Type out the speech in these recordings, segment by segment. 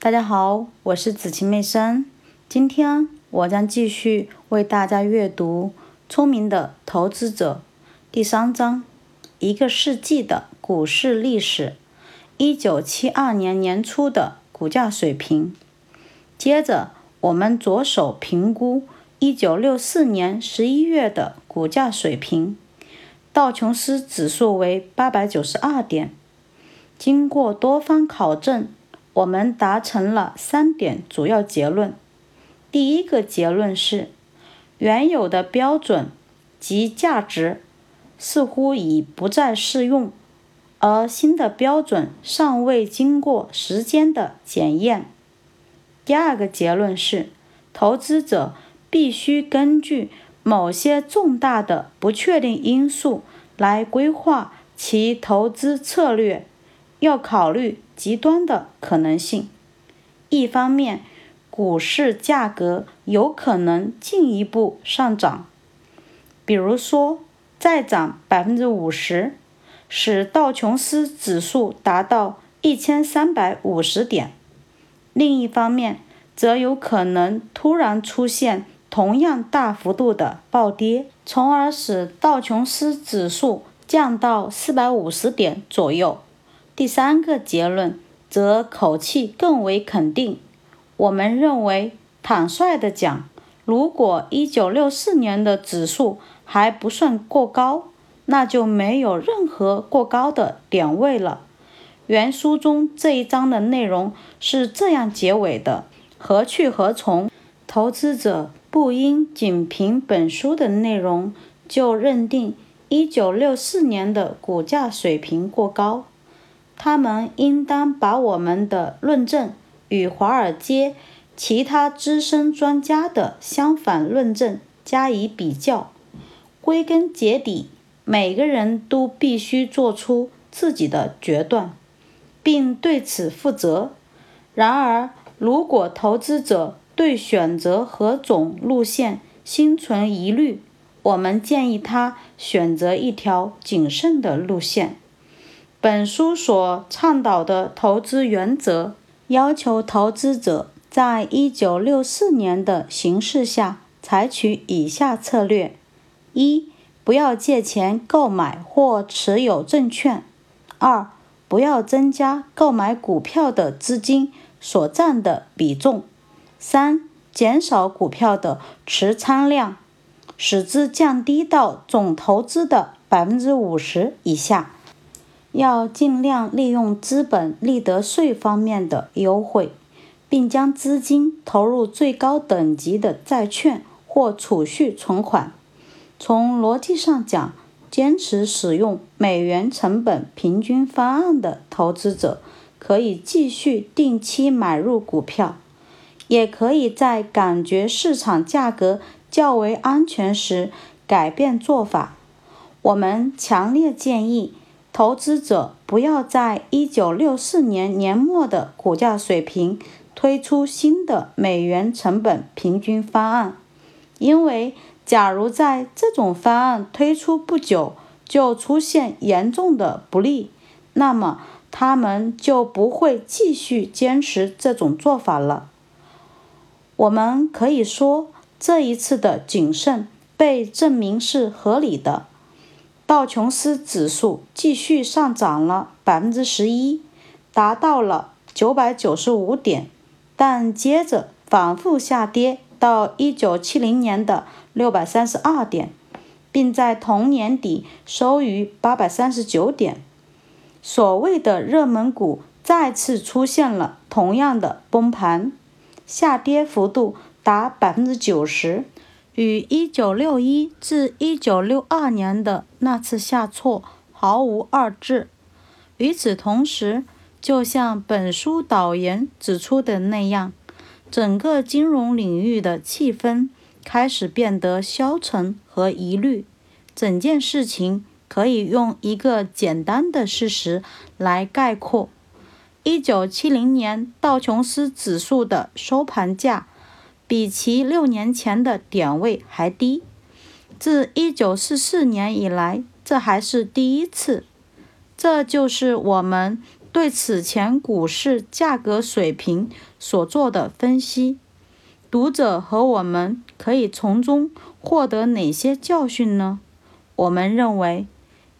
大家好，我是子晴妹生。今天我将继续为大家阅读《聪明的投资者》第三章：一个世纪的股市历史。一九七二年年初的股价水平。接着，我们着手评估一九六四年十一月的股价水平。道琼斯指数为八百九十二点。经过多方考证。我们达成了三点主要结论。第一个结论是，原有的标准及价值似乎已不再适用，而新的标准尚未经过时间的检验。第二个结论是，投资者必须根据某些重大的不确定因素来规划其投资策略，要考虑。极端的可能性，一方面，股市价格有可能进一步上涨，比如说再涨百分之五十，使道琼斯指数达到一千三百五十点；另一方面，则有可能突然出现同样大幅度的暴跌，从而使道琼斯指数降到四百五十点左右。第三个结论则口气更为肯定。我们认为，坦率地讲，如果1964年的指数还不算过高，那就没有任何过高的点位了。原书中这一章的内容是这样结尾的：何去何从？投资者不应仅凭本书的内容就认定1964年的股价水平过高。他们应当把我们的论证与华尔街其他资深专家的相反论证加以比较。归根结底，每个人都必须做出自己的决断，并对此负责。然而，如果投资者对选择何种路线心存疑虑，我们建议他选择一条谨慎的路线。本书所倡导的投资原则要求投资者在一九六四年的形势下采取以下策略：一、不要借钱购买或持有证券；二、不要增加购买股票的资金所占的比重；三、减少股票的持仓量，使之降低到总投资的百分之五十以下。要尽量利用资本利得税方面的优惠，并将资金投入最高等级的债券或储蓄存款。从逻辑上讲，坚持使用美元成本平均方案的投资者，可以继续定期买入股票，也可以在感觉市场价格较为安全时改变做法。我们强烈建议。投资者不要在一九六四年年末的股价水平推出新的美元成本平均方案，因为假如在这种方案推出不久就出现严重的不利，那么他们就不会继续坚持这种做法了。我们可以说，这一次的谨慎被证明是合理的。道琼斯指数继续上涨了百分之十一，达到了九百九十五点，但接着反复下跌到一九七零年的六百三十二点，并在同年底收于八百三十九点。所谓的热门股再次出现了同样的崩盘，下跌幅度达百分之九十。与1961至1962年的那次下挫毫无二致。与此同时，就像本书导言指出的那样，整个金融领域的气氛开始变得消沉和疑虑。整件事情可以用一个简单的事实来概括：1970年道琼斯指数的收盘价。比其六年前的点位还低，自一九四四年以来，这还是第一次。这就是我们对此前股市价格水平所做的分析。读者和我们可以从中获得哪些教训呢？我们认为，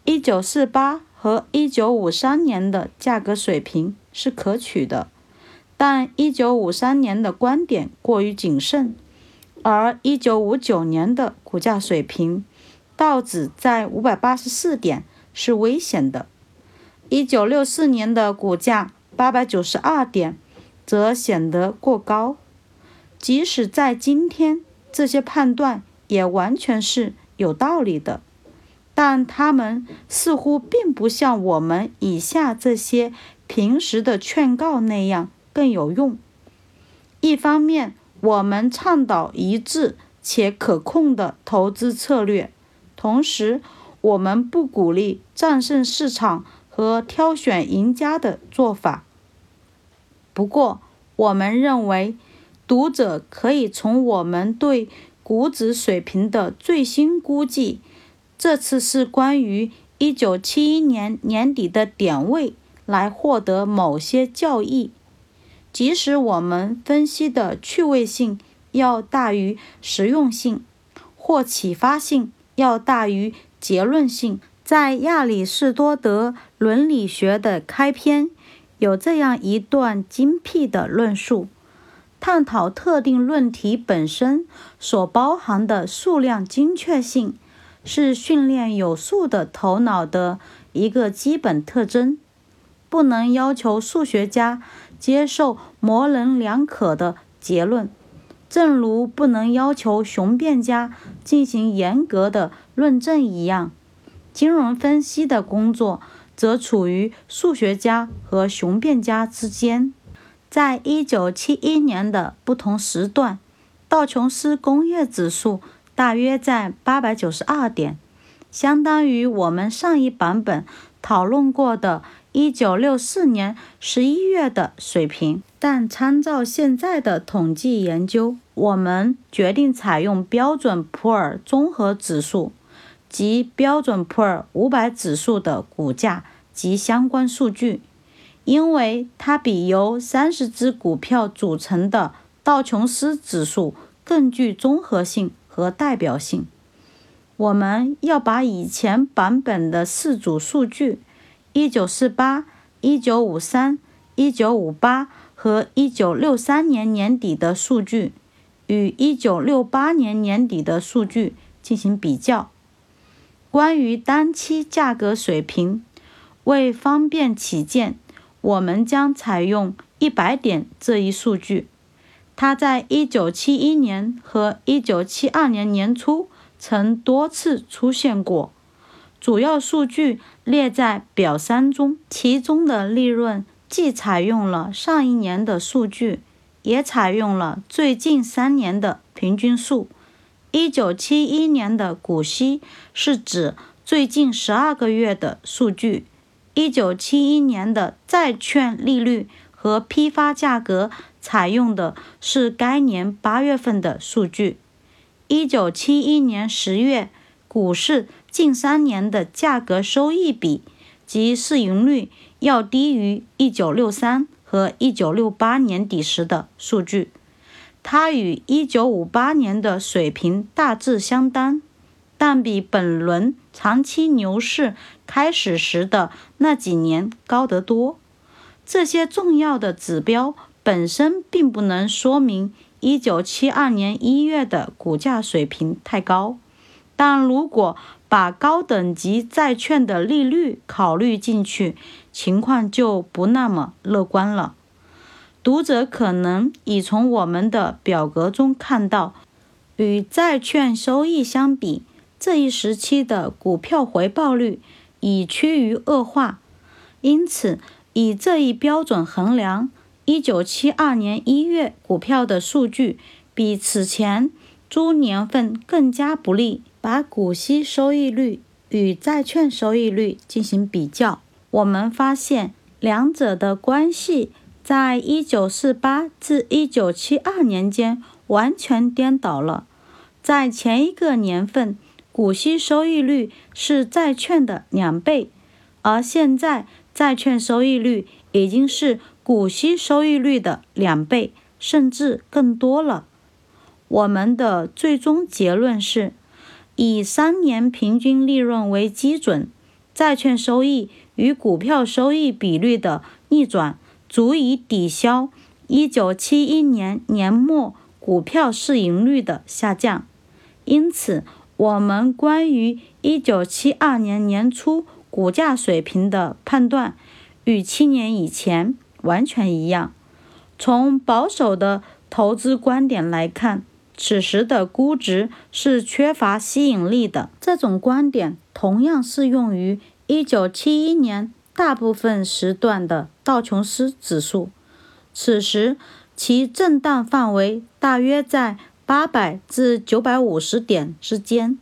一九四八和一九五三年的价格水平是可取的，但一九五三年的观点过于谨慎，而一九五九年的股价水平，道指在五百八十四点是危险的，一九六四年的股价八百九十二点则显得过高。即使在今天，这些判断也完全是有道理的，但他们似乎并不像我们以下这些平时的劝告那样更有用。一方面，我们倡导一致且可控的投资策略，同时，我们不鼓励战胜市场和挑选赢家的做法。不过，我们认为。读者可以从我们对股指水平的最新估计，这次是关于一九七一年年底的点位，来获得某些教益。即使我们分析的趣味性要大于实用性，或启发性要大于结论性，在亚里士多德伦理学的开篇有这样一段精辟的论述。探讨特定论题本身所包含的数量精确性，是训练有素的头脑的一个基本特征。不能要求数学家接受模棱两可的结论，正如不能要求雄辩家进行严格的论证一样。金融分析的工作则处于数学家和雄辩家之间。在一九七一年的不同时段，道琼斯工业指数大约在八百九十二点，相当于我们上一版本讨论过的一九六四年十一月的水平。但参照现在的统计研究，我们决定采用标准普尔综合指数及标准普尔五百指数的股价及相关数据。因为它比由三十只股票组成的道琼斯指数更具综合性和代表性。我们要把以前版本的四组数据（一九四八、一九五三、一九五八和一九六三年年底的数据）与一九六八年年底的数据进行比较。关于单期价格水平，为方便起见。我们将采用一百点这一数据，它在一九七一年和一九七二年年初曾多次出现过。主要数据列在表三中，其中的利润既采用了上一年的数据，也采用了最近三年的平均数。一九七一年的股息是指最近十二个月的数据。一九七一年的债券利率和批发价格采用的是该年八月份的数据。一九七一年十月，股市近三年的价格收益比及市盈率要低于一九六三和一九六八年底时的数据，它与一九五八年的水平大致相当。但比本轮长期牛市开始时的那几年高得多。这些重要的指标本身并不能说明1972年1月的股价水平太高，但如果把高等级债券的利率考虑进去，情况就不那么乐观了。读者可能已从我们的表格中看到，与债券收益相比。这一时期的股票回报率已趋于恶化，因此以这一标准衡量，一九七二年一月股票的数据比此前猪年份更加不利。把股息收益率与债券收益率进行比较，我们发现两者的关系在一九四八至一九七二年间完全颠倒了。在前一个年份。股息收益率是债券的两倍，而现在债券收益率已经是股息收益率的两倍，甚至更多了。我们的最终结论是，以三年平均利润为基准，债券收益与股票收益比率的逆转，足以抵消1971年年末股票市盈率的下降。因此，我们关于1972年年初股价水平的判断，与七年以前完全一样。从保守的投资观点来看，此时的估值是缺乏吸引力的。这种观点同样适用于1971年大部分时段的道琼斯指数。此时，其震荡范围大约在800至950点之间。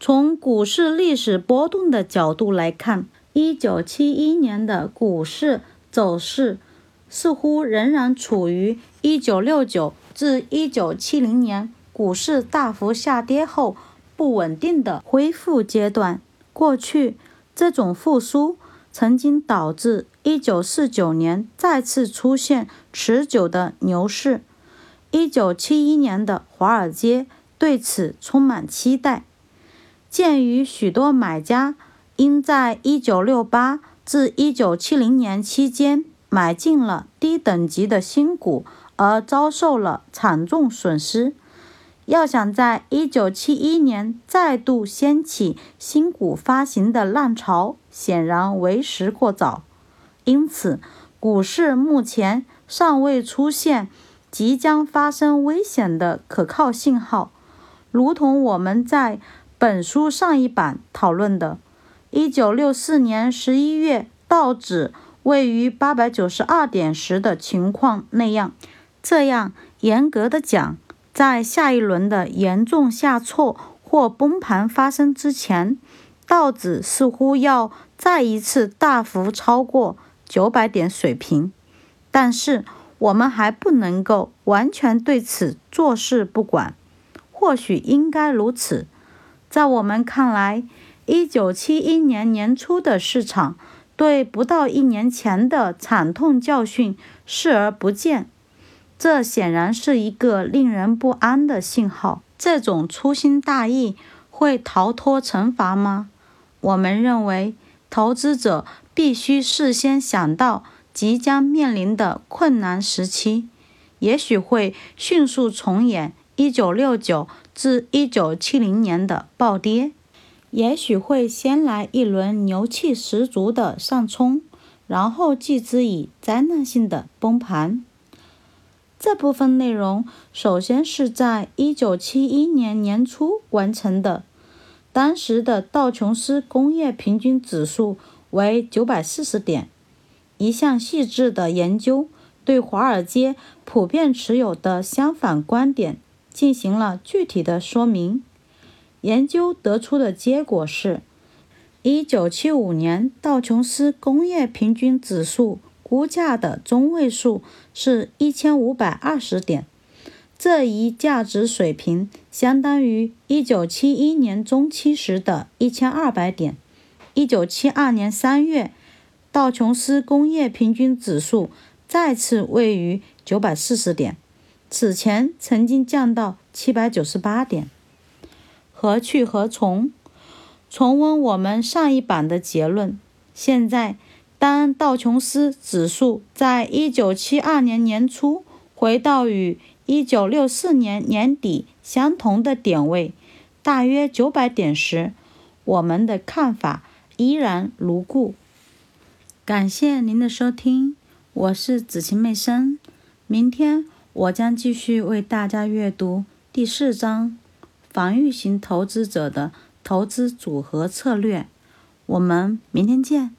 从股市历史波动的角度来看，1971年的股市走势似乎仍然处于1969。自1970年股市大幅下跌后不稳定的恢复阶段，过去这种复苏曾经导致1949年再次出现持久的牛市。1971年的华尔街对此充满期待。鉴于许多买家因在1968至1970年期间买进了低等级的新股。而遭受了惨重损失。要想在1971年再度掀起新股发行的浪潮，显然为时过早。因此，股市目前尚未出现即将发生危险的可靠信号。如同我们在本书上一版讨论的，1964年11月道指位于892点时的情况那样。这样严格的讲，在下一轮的严重下挫或崩盘发生之前，道指似乎要再一次大幅超过九百点水平。但是，我们还不能够完全对此坐视不管。或许应该如此。在我们看来，一九七一年年初的市场对不到一年前的惨痛教训视而不见。这显然是一个令人不安的信号。这种粗心大意会逃脱惩罚吗？我们认为，投资者必须事先想到即将面临的困难时期，也许会迅速重演1969至1970年的暴跌，也许会先来一轮牛气十足的上冲，然后继之以灾难性的崩盘。这部分内容首先是在1971年年初完成的，当时的道琼斯工业平均指数为940点。一项细致的研究对华尔街普遍持有的相反观点进行了具体的说明。研究得出的结果是：1975年道琼斯工业平均指数。估价的中位数是一千五百二十点，这一价值水平相当于一九七一年中期时的一千二百点。一九七二年三月，道琼斯工业平均指数再次位于九百四十点，此前曾经降到七百九十八点。何去何从？重温我们上一版的结论。现在。当道琼斯指数在1972年年初回到与1964年年底相同的点位，大约900点时，我们的看法依然如故。感谢您的收听，我是紫晴妹生。明天我将继续为大家阅读第四章：防御型投资者的投资组合策略。我们明天见。